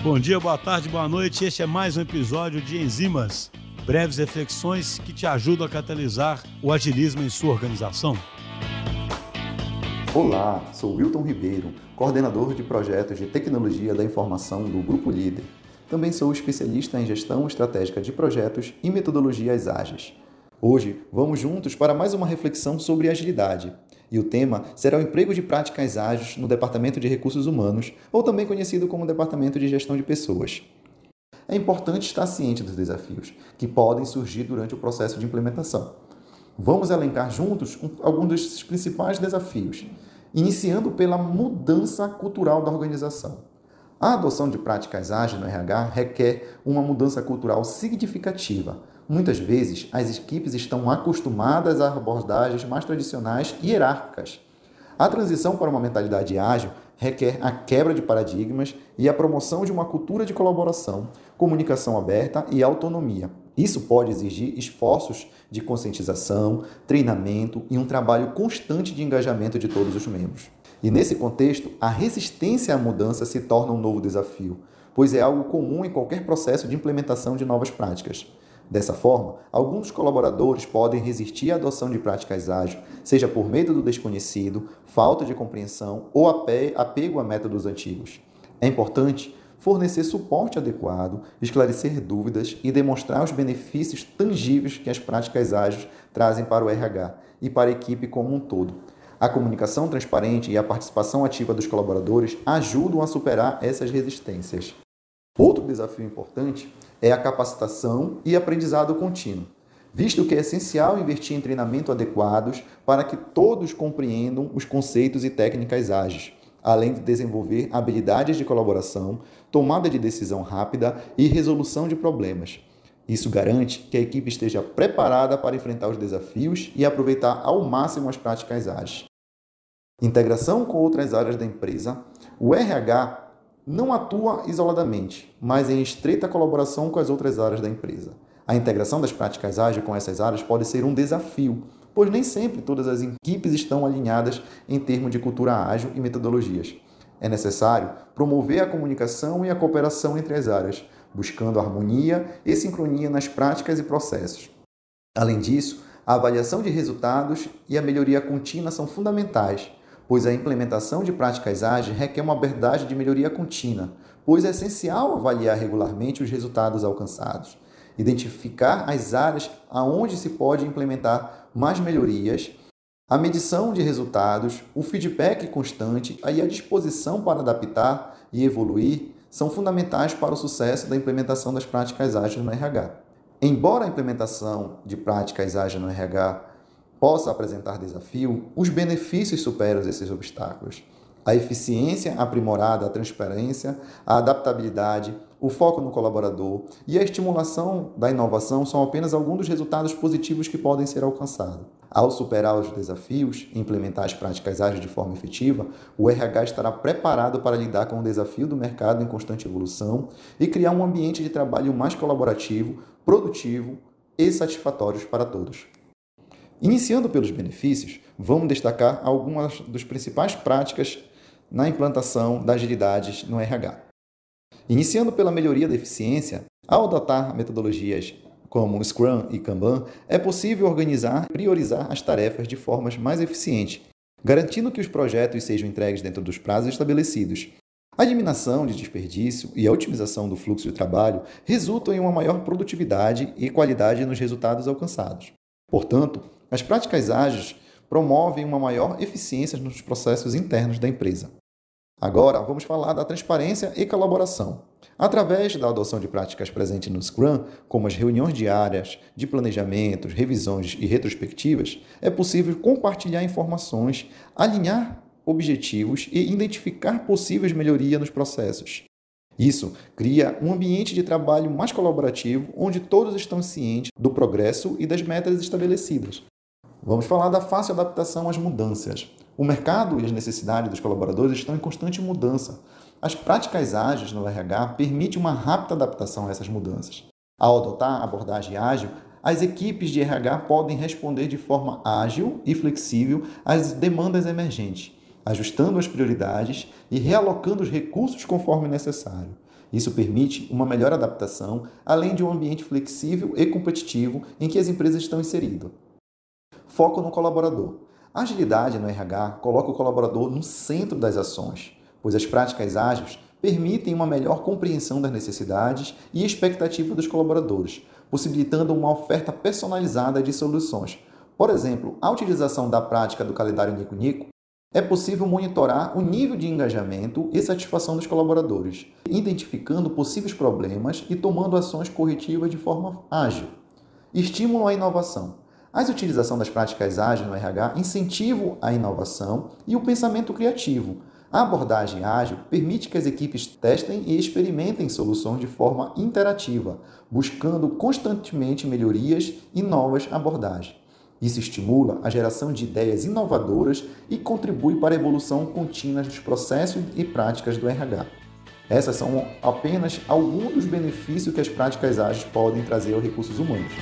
Bom dia, boa tarde, boa noite. Este é mais um episódio de Enzimas, breves reflexões que te ajudam a catalisar o agilismo em sua organização. Olá, sou Wilton Ribeiro, coordenador de projetos de tecnologia da informação do Grupo Líder. Também sou especialista em gestão estratégica de projetos e metodologias ágeis. Hoje, vamos juntos para mais uma reflexão sobre agilidade. E o tema será o emprego de práticas ágeis no Departamento de Recursos Humanos, ou também conhecido como Departamento de Gestão de Pessoas. É importante estar ciente dos desafios que podem surgir durante o processo de implementação. Vamos elencar juntos alguns dos principais desafios, iniciando pela mudança cultural da organização. A adoção de práticas ágeis no RH requer uma mudança cultural significativa. Muitas vezes, as equipes estão acostumadas a abordagens mais tradicionais e hierárquicas. A transição para uma mentalidade ágil requer a quebra de paradigmas e a promoção de uma cultura de colaboração, comunicação aberta e autonomia. Isso pode exigir esforços de conscientização, treinamento e um trabalho constante de engajamento de todos os membros. E nesse contexto, a resistência à mudança se torna um novo desafio, pois é algo comum em qualquer processo de implementação de novas práticas. Dessa forma, alguns colaboradores podem resistir à adoção de práticas ágeis, seja por medo do desconhecido, falta de compreensão ou apego a métodos antigos. É importante fornecer suporte adequado, esclarecer dúvidas e demonstrar os benefícios tangíveis que as práticas ágeis trazem para o RH e para a equipe como um todo. A comunicação transparente e a participação ativa dos colaboradores ajudam a superar essas resistências. Outro desafio importante é a capacitação e aprendizado contínuo, visto que é essencial investir em treinamento adequados para que todos compreendam os conceitos e técnicas ágeis, além de desenvolver habilidades de colaboração, tomada de decisão rápida e resolução de problemas. Isso garante que a equipe esteja preparada para enfrentar os desafios e aproveitar ao máximo as práticas ágeis. Integração com outras áreas da empresa, o RH não atua isoladamente, mas em estreita colaboração com as outras áreas da empresa. A integração das práticas ágeis com essas áreas pode ser um desafio, pois nem sempre todas as equipes estão alinhadas em termos de cultura ágil e metodologias. É necessário promover a comunicação e a cooperação entre as áreas, buscando harmonia e sincronia nas práticas e processos. Além disso, a avaliação de resultados e a melhoria contínua são fundamentais pois a implementação de práticas ágeis requer uma abordagem de melhoria contínua, pois é essencial avaliar regularmente os resultados alcançados, identificar as áreas aonde se pode implementar mais melhorias, a medição de resultados, o feedback constante e a disposição para adaptar e evoluir são fundamentais para o sucesso da implementação das práticas ágeis no RH. Embora a implementação de práticas ágeis no RH possa apresentar desafio, os benefícios superam esses obstáculos. A eficiência aprimorada, a transparência, a adaptabilidade, o foco no colaborador e a estimulação da inovação são apenas alguns dos resultados positivos que podem ser alcançados. Ao superar os desafios e implementar as práticas ágeis de forma efetiva, o RH estará preparado para lidar com o desafio do mercado em constante evolução e criar um ambiente de trabalho mais colaborativo, produtivo e satisfatório para todos. Iniciando pelos benefícios, vamos destacar algumas das principais práticas na implantação das agilidades no RH. Iniciando pela melhoria da eficiência, ao adotar metodologias como Scrum e Kanban, é possível organizar e priorizar as tarefas de formas mais eficientes, garantindo que os projetos sejam entregues dentro dos prazos estabelecidos. A eliminação de desperdício e a otimização do fluxo de trabalho resultam em uma maior produtividade e qualidade nos resultados alcançados. Portanto, as práticas ágeis promovem uma maior eficiência nos processos internos da empresa. Agora, vamos falar da transparência e colaboração. Através da adoção de práticas presentes no Scrum, como as reuniões diárias de planejamentos, revisões e retrospectivas, é possível compartilhar informações, alinhar objetivos e identificar possíveis melhorias nos processos. Isso cria um ambiente de trabalho mais colaborativo, onde todos estão cientes do progresso e das metas estabelecidas. Vamos falar da fácil adaptação às mudanças. O mercado e as necessidades dos colaboradores estão em constante mudança. As práticas ágeis no RH permitem uma rápida adaptação a essas mudanças. Ao adotar a abordagem ágil, as equipes de RH podem responder de forma ágil e flexível às demandas emergentes ajustando as prioridades e realocando os recursos conforme necessário. Isso permite uma melhor adaptação, além de um ambiente flexível e competitivo em que as empresas estão inseridas. Foco no colaborador. A agilidade no RH coloca o colaborador no centro das ações, pois as práticas ágeis permitem uma melhor compreensão das necessidades e expectativas dos colaboradores, possibilitando uma oferta personalizada de soluções. Por exemplo, a utilização da prática do calendário Nico-Nico é possível monitorar o nível de engajamento e satisfação dos colaboradores, identificando possíveis problemas e tomando ações corretivas de forma ágil. Estímulo à inovação. A utilização das práticas ágeis no RH incentivam a inovação e o pensamento criativo, a abordagem ágil permite que as equipes testem e experimentem soluções de forma interativa, buscando constantemente melhorias e novas abordagens. Isso estimula a geração de ideias inovadoras e contribui para a evolução contínua dos processos e práticas do RH. Essas são apenas alguns dos benefícios que as práticas ágeis podem trazer aos recursos humanos.